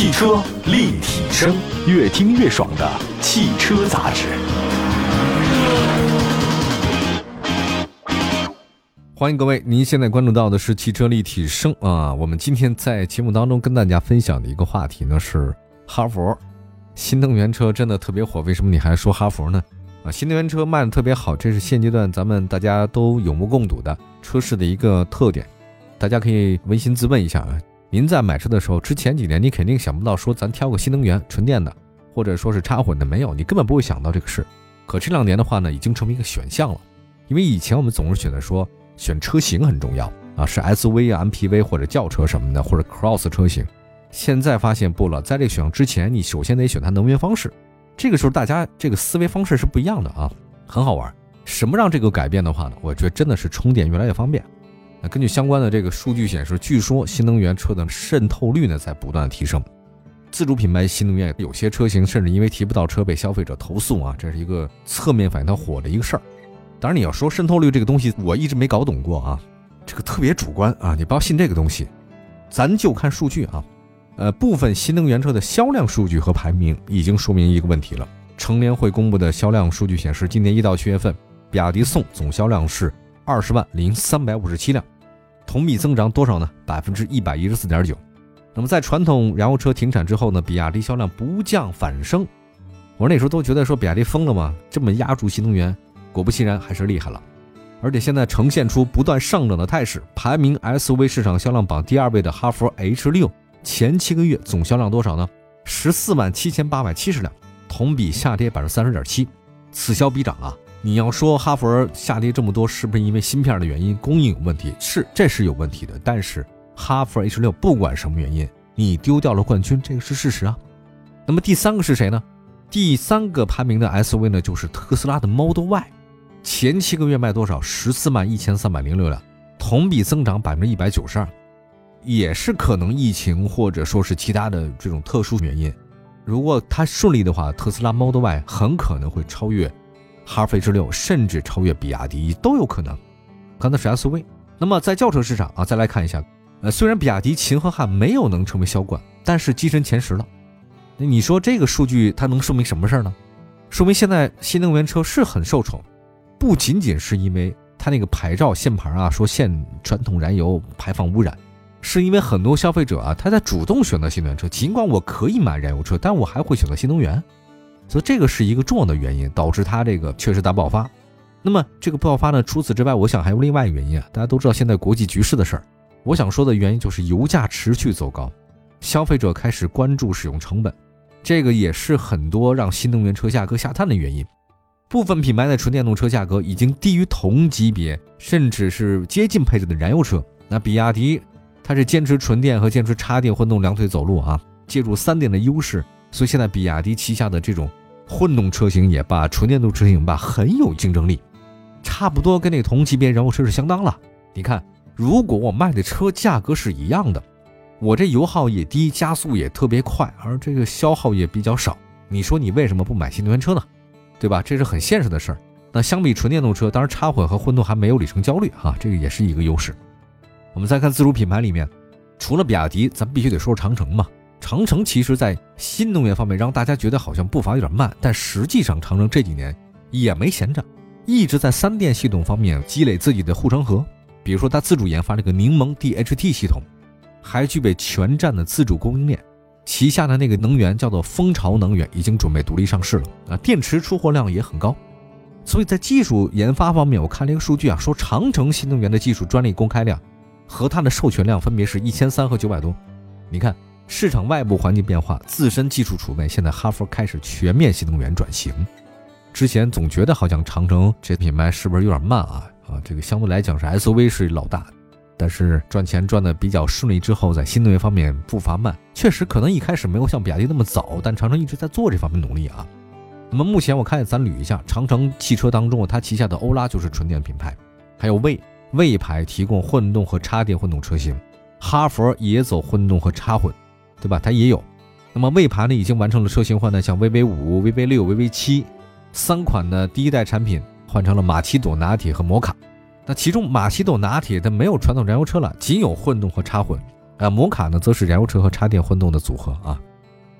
汽车立体声，越听越爽的汽车杂志。欢迎各位，您现在关注到的是汽车立体声啊。我们今天在节目当中跟大家分享的一个话题呢是哈佛新能源车真的特别火，为什么你还说哈佛呢？啊，新能源车卖的特别好，这是现阶段咱们大家都有目共睹的车市的一个特点。大家可以扪心自问一下啊，您在买车的时候，之前几年你肯定想不到说咱挑个新能源纯电的，或者说是插混的，没有，你根本不会想到这个事。可这两年的话呢，已经成为一个选项了，因为以前我们总是选择说。选车型很重要啊，是 SUV 啊、MPV 或者轿车什么的，或者 Cross 车型。现在发现不了，在这个选项之前，你首先得选它能源方式。这个时候大家这个思维方式是不一样的啊，很好玩。什么让这个改变的话呢？我觉得真的是充电越来越方便。那根据相关的这个数据显示，据说新能源车的渗透率呢在不断的提升。自主品牌新能源有些车型甚至因为提不到车被消费者投诉啊，这是一个侧面反映它火的一个事儿。当然，你要说渗透率这个东西，我一直没搞懂过啊，这个特别主观啊，你不要信这个东西，咱就看数据啊。呃，部分新能源车的销量数据和排名已经说明一个问题了。乘联会公布的销量数据显示，今年一到七月份，比亚迪宋总销量是二十万零三百五十七辆，同比增长多少呢？百分之一百一十四点九。那么在传统燃油车停产之后呢，比亚迪销量不降反升。我那时候都觉得说比亚迪疯了吗？这么压住新能源？果不其然，还是厉害了，而且现在呈现出不断上涨的态势。排名 SUV 市场销量榜第二位的哈弗 H 六，前七个月总销量多少呢？十四万七千八百七十辆，同比下跌百分之三十点七，此消彼长啊！你要说哈弗下跌这么多，是不是因为芯片的原因，供应有问题？是，这是有问题的。但是哈弗 H 六不管什么原因，你丢掉了冠军，这个是事实啊。那么第三个是谁呢？第三个排名的 SUV 呢，就是特斯拉的 Model Y。前七个月卖多少？十四万一千三百零六辆，同比增长百分之一百九十二，也是可能疫情或者说是其他的这种特殊原因。如果它顺利的话，特斯拉 Model Y 很可能会超越哈弗 H 六，甚至超越比亚迪都有可能。刚才是 SUV，那么在轿车市场啊，再来看一下，呃，虽然比亚迪秦和汉没有能成为销冠，但是跻身前十了。那你说这个数据它能说明什么事儿呢？说明现在新能源车是很受宠。不仅仅是因为它那个牌照限牌啊，说限传统燃油排放污染，是因为很多消费者啊，他在主动选择新能源车。尽管我可以买燃油车，但我还会选择新能源，所以这个是一个重要的原因，导致它这个确实大爆发。那么这个爆发呢，除此之外，我想还有另外一个原因啊。大家都知道现在国际局势的事儿，我想说的原因就是油价持续走高，消费者开始关注使用成本，这个也是很多让新能源车价格下探的原因。部分品牌的纯电动车价格已经低于同级别，甚至是接近配置的燃油车。那比亚迪，它是坚持纯电和坚持插电混动两腿走路啊，借助三电的优势，所以现在比亚迪旗下的这种混动车型也罢，纯电动车型罢，很有竞争力，差不多跟那同级别燃油车是相当了。你看，如果我卖的车价格是一样的，我这油耗也低，加速也特别快，而这个消耗也比较少，你说你为什么不买新能源车呢？对吧？这是很现实的事儿。那相比纯电动车，当然插混和混动还没有里程焦虑哈，这个也是一个优势。我们再看自主品牌里面，除了比亚迪，咱必须得说说长城嘛。长城其实在新能源方面让大家觉得好像步伐有点慢，但实际上长城这几年也没闲着，一直在三电系统方面积累自己的护城河。比如说，它自主研发这个柠檬 DHT 系统，还具备全站的自主供应链。旗下的那个能源叫做蜂巢能源，已经准备独立上市了啊！电池出货量也很高，所以在技术研发方面，我看了一个数据啊，说长城新能源的技术专利公开量和它的授权量分别是一千三和九百多。你看市场外部环境变化，自身技术储备，现在哈弗开始全面新能源转型。之前总觉得好像长城这品牌是不是有点慢啊？啊，这个相对来讲是 SUV 是老大。但是赚钱赚的比较顺利之后，在新能源方面步伐慢，确实可能一开始没有像比亚迪那么早，但长城一直在做这方面努力啊。那么目前我看咱捋一下，长城汽车当中，它旗下的欧拉就是纯电品牌，还有魏魏牌提供混动和插电混动车型，哈佛也走混动和插混，对吧？它也有。那么魏牌呢，已经完成了车型换代，像 VV 五、VV 六、VV 七三款的第一代产品换成了马奇朵拿铁和摩卡。那其中马奇朵拿铁它没有传统燃油车了，仅有混动和插混，啊，摩卡呢则是燃油车和插电混动的组合啊。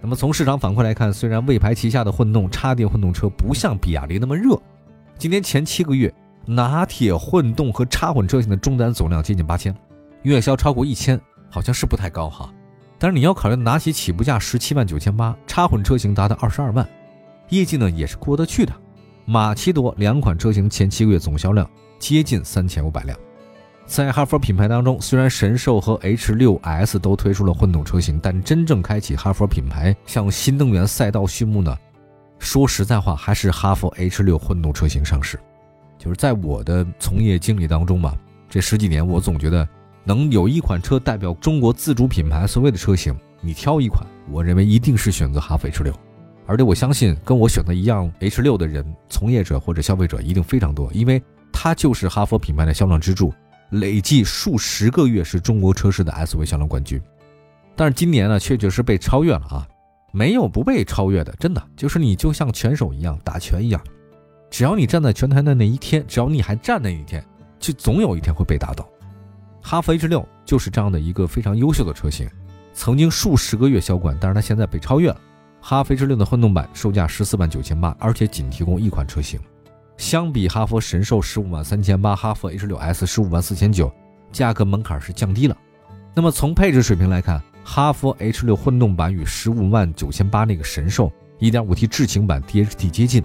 那么从市场反馈来看，虽然魏牌旗下的混动插电混动车不像比亚迪那么热，今年前七个月拿铁混动和插混车型的终端总量接近八千，月销超过一千，好像是不太高哈。但是你要考虑拿起起步价十七万九千八，插混车型达到二十二万，业绩呢也是过得去的。马奇朵两款车型前七个月总销量接近三千五百辆。在哈佛品牌当中，虽然神兽和 H6S 都推出了混动车型，但真正开启哈佛品牌向新能源赛道序幕呢？说实在话，还是哈佛 H6 混动车型上市。就是在我的从业经历当中嘛，这十几年我总觉得能有一款车代表中国自主品牌所谓的车型，你挑一款，我认为一定是选择哈弗 H6。而且我相信跟我选择一样 H6 的人，从业者或者消费者一定非常多，因为它就是哈佛品牌的销量支柱。累计数十个月是中国车市的 SUV 销量冠军，但是今年呢，确确实被超越了啊！没有不被超越的，真的就是你就像拳手一样打拳一样，只要你站在拳台的那一天，只要你还站那一天，就总有一天会被打倒。哈弗 H 六就是这样的一个非常优秀的车型，曾经数十个月销冠，但是它现在被超越了。哈弗 H 六的混动版售价十四万九千八，而且仅提供一款车型。相比哈弗神兽十五万三千八，哈弗 H 六 S 十五万四千九，价格门槛是降低了。那么从配置水平来看，哈弗 H 六混动版与十五万九千八那个神兽一点五 T 智行版 DHT 接近，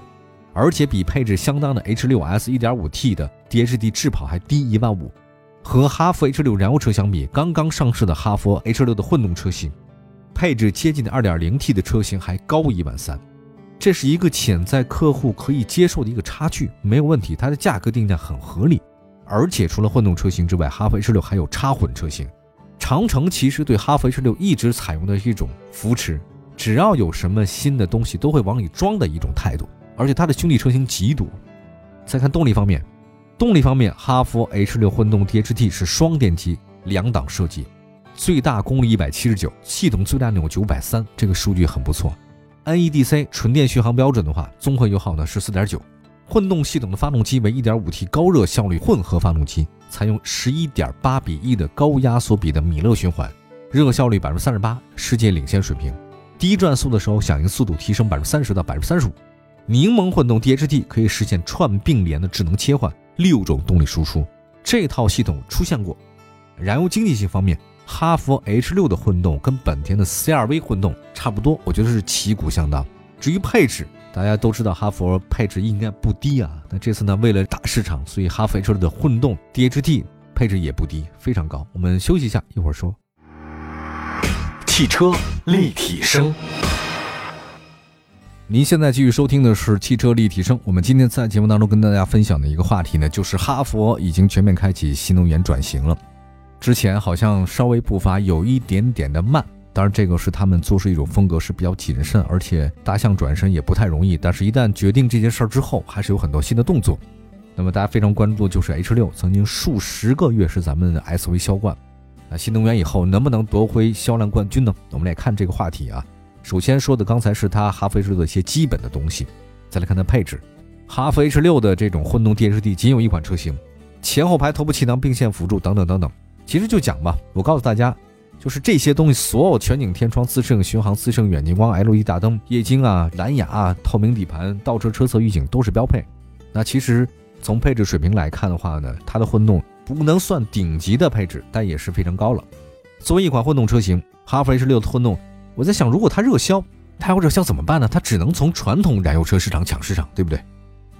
而且比配置相当的 H 六 S 一点五 T 的 DHT 智跑还低一万五。和哈弗 H 六燃油车相比，刚刚上市的哈弗 H 六的混动车型，配置接近的二点零 T 的车型还高一万三。这是一个潜在客户可以接受的一个差距，没有问题。它的价格定价很合理，而且除了混动车型之外，哈弗 H 六还有插混车型。长城其实对哈弗 H 六一直采用的是一种扶持，只要有什么新的东西都会往里装的一种态度。而且它的兄弟车型极多。再看动力方面，动力方面，哈弗 H 六混动 DHT 是双电机两档设计，最大功率一百七十九，系统最大扭九百三，这个数据很不错。NEDC 纯电续航标准的话，综合油耗呢是四点九，混动系统的发动机为一点五 T 高热效率混合发动机，采用十一点八比一的高压缩比的米勒循环，热效率百分之三十八，世界领先水平。低转速的时候响应速度提升百分之三十到百分之三十五。柠檬混动 DHT 可以实现串并联的智能切换，六种动力输出，这套系统出现过。燃油经济性方面。哈弗 H 六的混动跟本田的 CR-V 混动差不多，我觉得是旗鼓相当。至于配置，大家都知道哈弗配置应该不低啊。那这次呢，为了打市场，所以哈弗 H 六的混动 DHT 配置也不低，非常高。我们休息一下，一会儿说。汽车立体声，您现在继续收听的是汽车立体声。我们今天在节目当中跟大家分享的一个话题呢，就是哈弗已经全面开启新能源转型了。之前好像稍微步伐有一点点的慢，当然这个是他们做事一种风格，是比较谨慎，而且大象转身也不太容易。但是，一旦决定这件事儿之后，还是有很多新的动作。那么，大家非常关注的就是 H 六，曾经数十个月是咱们的 SUV 销冠，那新能源以后能不能夺回销量冠军呢？我们来看这个话题啊。首先说的刚才是它哈弗 H 六的一些基本的东西，再来看它配置。哈弗 H 六的这种混动 DHT 仅有一款车型，前后排头部气囊并线辅助等等等等。其实就讲吧，我告诉大家，就是这些东西，所有全景天窗、自适应巡航、自适应远近光、LED 大灯、液晶啊、蓝牙啊、透明底盘、倒车车侧预警都是标配。那其实从配置水平来看的话呢，它的混动不能算顶级的配置，但也是非常高了。作为一款混动车型，哈弗 H 六的混动，我在想，如果它热销，它要热销怎么办呢？它只能从传统燃油车市场抢市场，对不对？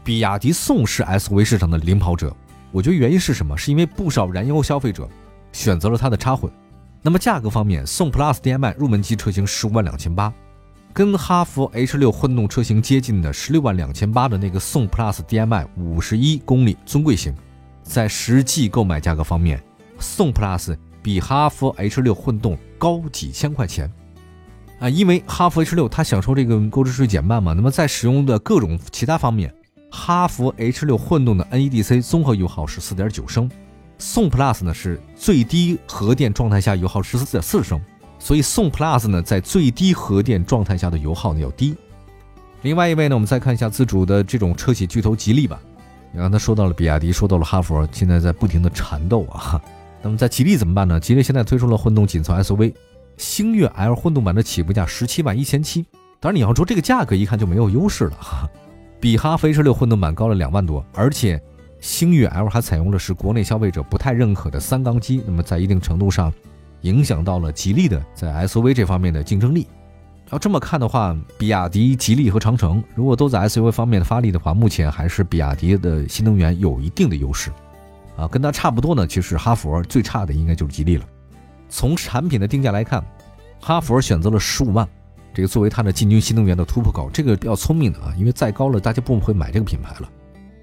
比亚迪宋是 SUV 市场的领跑者，我觉得原因是什么？是因为不少燃油消费者。选择了它的插混，那么价格方面，宋 Plus DM-i 入门级车型十五万两千八，跟哈弗 H 六混动车型接近的十六万两千八的那个宋 Plus DM-i 五十一公里尊贵型，在实际购买价格方面，宋 Plus 比哈弗 H 六混动高几千块钱，啊，因为哈弗 H 六它享受这个购置税减半嘛，那么在使用的各种其他方面，哈弗 H 六混动的 NEDC 综合油耗是四点九升。宋 Plus 呢是最低核电状态下油耗十四点四升，所以宋 Plus 呢在最低核电状态下的油耗呢要低。另外一位呢，我们再看一下自主的这种车企巨头吉利吧。你刚才说到了比亚迪，说到了哈弗，现在在不停的缠斗啊。那么在吉利怎么办呢？吉利现在推出了混动紧凑 SUV，星越 L 混动版的起步价十七万一千七。当然你要说这个价格一看就没有优势了哈，比哈弗 H 六混动版高了两万多，而且星越 L 还采用的是国内消费者不太认可的三缸机，那么在一定程度上影响到了吉利的在 SUV 这方面的竞争力。要这么看的话，比亚迪、吉利和长城如果都在 SUV 方面发力的话，目前还是比亚迪的新能源有一定的优势，啊，跟它差不多呢。其实哈弗最差的应该就是吉利了。从产品的定价来看，哈弗选择了十五万，这个作为它的进军新能源的突破口，这个比较聪明的啊，因为再高了大家不会买这个品牌了。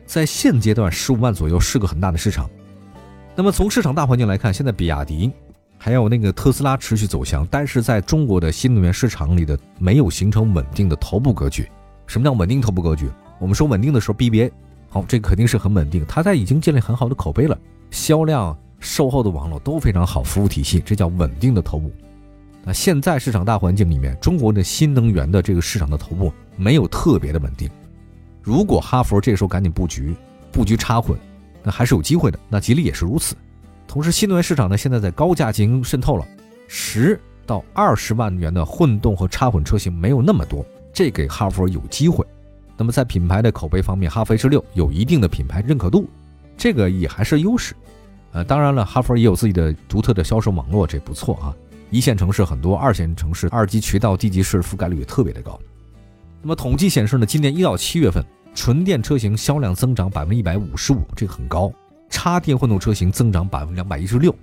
在现阶段，十五万左右是个很大的市场。那么从市场大环境来看，现在比亚迪。还有那个特斯拉持续走强，但是在中国的新能源市场里的没有形成稳定的头部格局。什么叫稳定头部格局？我们说稳定的时候，BBA 好，这个肯定是很稳定，它在已经建立很好的口碑了，销量、售后的网络都非常好，服务体系，这叫稳定的头部。那现在市场大环境里面，中国的新能源的这个市场的头部没有特别的稳定。如果哈弗这时候赶紧布局，布局插混，那还是有机会的。那吉利也是如此。同时，新能源市场呢，现在在高价进行渗透了，十到二十万元的混动和插混车型没有那么多，这给哈弗有机会。那么在品牌的口碑方面，哈弗 H 六有一定的品牌认可度，这个也还是优势。呃，当然了，哈弗也有自己的独特的销售网络，这不错啊。一线城市很多，二线城市二级渠道、地级市覆盖率也特别的高。那么统计显示呢，今年一到七月份，纯电车型销量增长百分之一百五十五，这个很高。插电混动车型增长百分之两百一十六，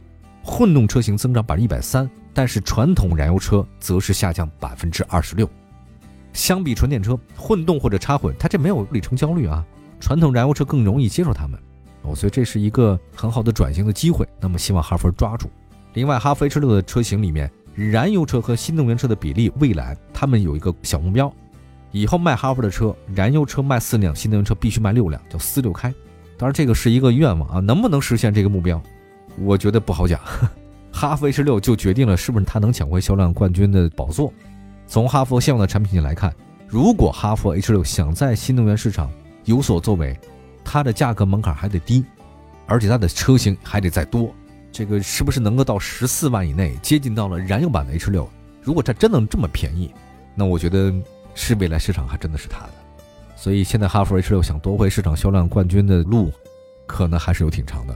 混动车型增长百分之一百三，但是传统燃油车则是下降百分之二十六。相比纯电车，混动或者插混，它这没有里程焦虑啊，传统燃油车更容易接受它们，哦，所以这是一个很好的转型的机会。那么希望哈弗抓住。另外，哈弗 H 六的车型里面，燃油车和新能源车的比例，未来他们有一个小目标，以后卖哈弗的车，燃油车卖四辆，新能源车必须卖六辆，叫四六开。当然，这个是一个愿望啊，能不能实现这个目标，我觉得不好讲。哈弗 H 六就决定了是不是它能抢回销量冠军的宝座。从哈弗现有的产品线来看，如果哈弗 H 六想在新能源市场有所作为，它的价格门槛还得低，而且它的车型还得再多。这个是不是能够到十四万以内，接近到了燃油版的 H 六？如果它真能这么便宜，那我觉得是未来市场还真的是它的。所以现在哈弗 H 六想夺回市场销量冠军的路，可能还是有挺长的。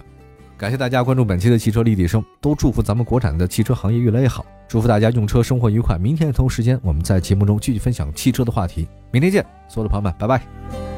感谢大家关注本期的汽车立体声，都祝福咱们国产的汽车行业越来越好，祝福大家用车生活愉快。明天同时间我们在节目中继续分享汽车的话题，明天见，所有的朋友们，拜拜。